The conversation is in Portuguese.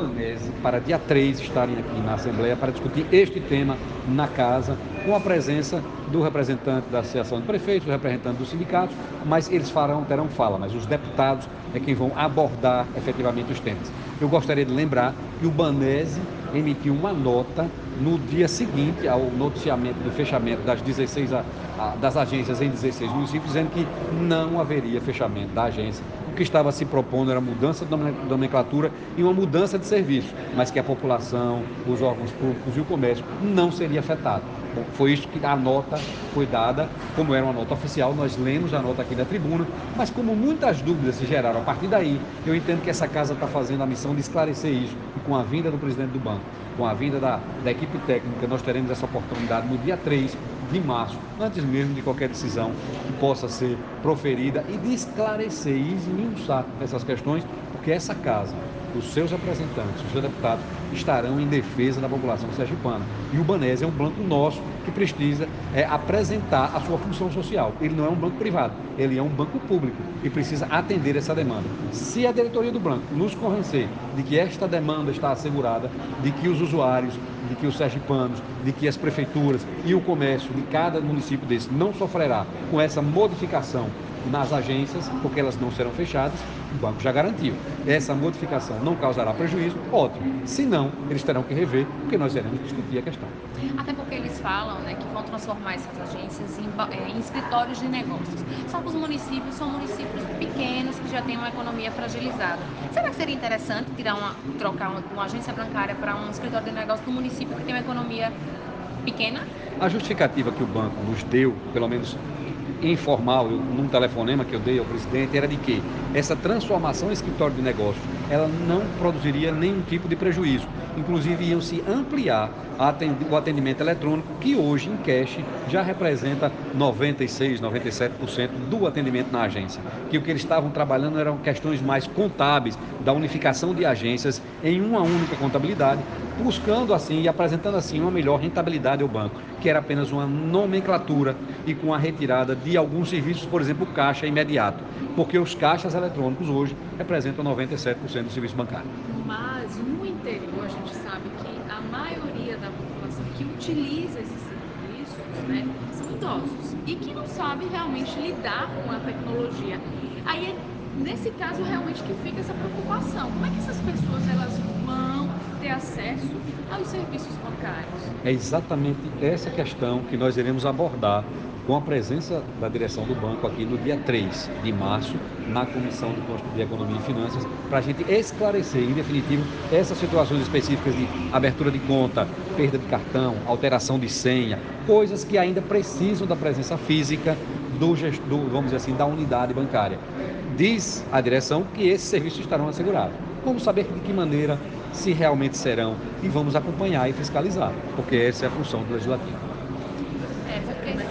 Banese para dia 3 estarem aqui na Assembleia para discutir este tema na casa, com a presença do representante da Associação de Prefeitos, do representante dos sindicatos, mas eles farão, terão fala, mas os deputados é quem vão abordar efetivamente os temas. Eu gostaria de lembrar que o Banese emitiu uma nota no dia seguinte ao noticiamento do fechamento das 16 a, a, das agências em 16 municípios, dizendo que não haveria fechamento da agência. O que estava se propondo era mudança de nomenclatura e uma mudança de serviço, mas que a população, os órgãos públicos e o comércio não seria afetado. Foi isso que a nota foi dada, como era uma nota oficial, nós lemos a nota aqui da tribuna, mas como muitas dúvidas se geraram a partir daí, eu entendo que essa casa está fazendo a missão de esclarecer isso. E com a vinda do presidente do banco, com a vinda da, da equipe técnica, nós teremos essa oportunidade no dia 3 de março, antes mesmo de qualquer decisão que possa ser proferida e de esclarecer e esmiuçar essas questões, porque essa casa os seus representantes, os seus deputados, estarão em defesa da população sergipana. E o Banese é um banco nosso que precisa é, apresentar a sua função social. Ele não é um banco privado, ele é um banco público e precisa atender essa demanda. Se a diretoria do banco nos convencer de que esta demanda está assegurada, de que os usuários, de que os sergipanos, de que as prefeituras e o comércio de cada município desse não sofrerá com essa modificação nas agências, porque elas não serão fechadas, o banco já garantiu. Essa modificação não causará prejuízo, ótimo. Se não, eles terão que rever, porque nós iremos discutir a questão. Até porque eles falam né, que vão transformar essas agências em, eh, em escritórios de negócios. Só que os municípios são municípios pequenos que já têm uma economia fragilizada. Será que seria interessante tirar uma, trocar uma, uma agência bancária para um escritório de negócios do município que tem uma economia pequena? A justificativa que o banco nos deu, pelo menos informal, eu, num telefonema que eu dei ao presidente, era de que essa transformação em escritório de negócios, ela não produziria nenhum tipo de prejuízo. Inclusive, iam se ampliar o atendimento eletrônico, que hoje em cash já representa 96, 97% do atendimento na agência. Que o que eles estavam trabalhando eram questões mais contábeis, da unificação de agências em uma única contabilidade, buscando assim e apresentando assim uma melhor rentabilidade ao banco, que era apenas uma nomenclatura e com a retirada de alguns serviços, por exemplo, caixa imediato, porque os caixas eletrônicos hoje representam 97% do serviço bancário. Mas no interior a gente sabe que a maioria da população que utiliza esses serviços, né, são idosos e que não sabe realmente lidar com a tecnologia. Aí é nesse caso realmente que fica essa preocupação. Como é que essas pessoas elas acesso aos serviços bancários? É exatamente essa questão que nós iremos abordar com a presença da direção do banco aqui no dia 3 de março, na Comissão de Economia e Finanças, para a gente esclarecer, em definitivo, essas situações específicas de abertura de conta, perda de cartão, alteração de senha, coisas que ainda precisam da presença física do, do vamos dizer assim, da unidade bancária. Diz a direção que esses serviços estarão assegurados. Vamos saber de que maneira, se realmente serão, e vamos acompanhar e fiscalizar, porque essa é a função do legislativo.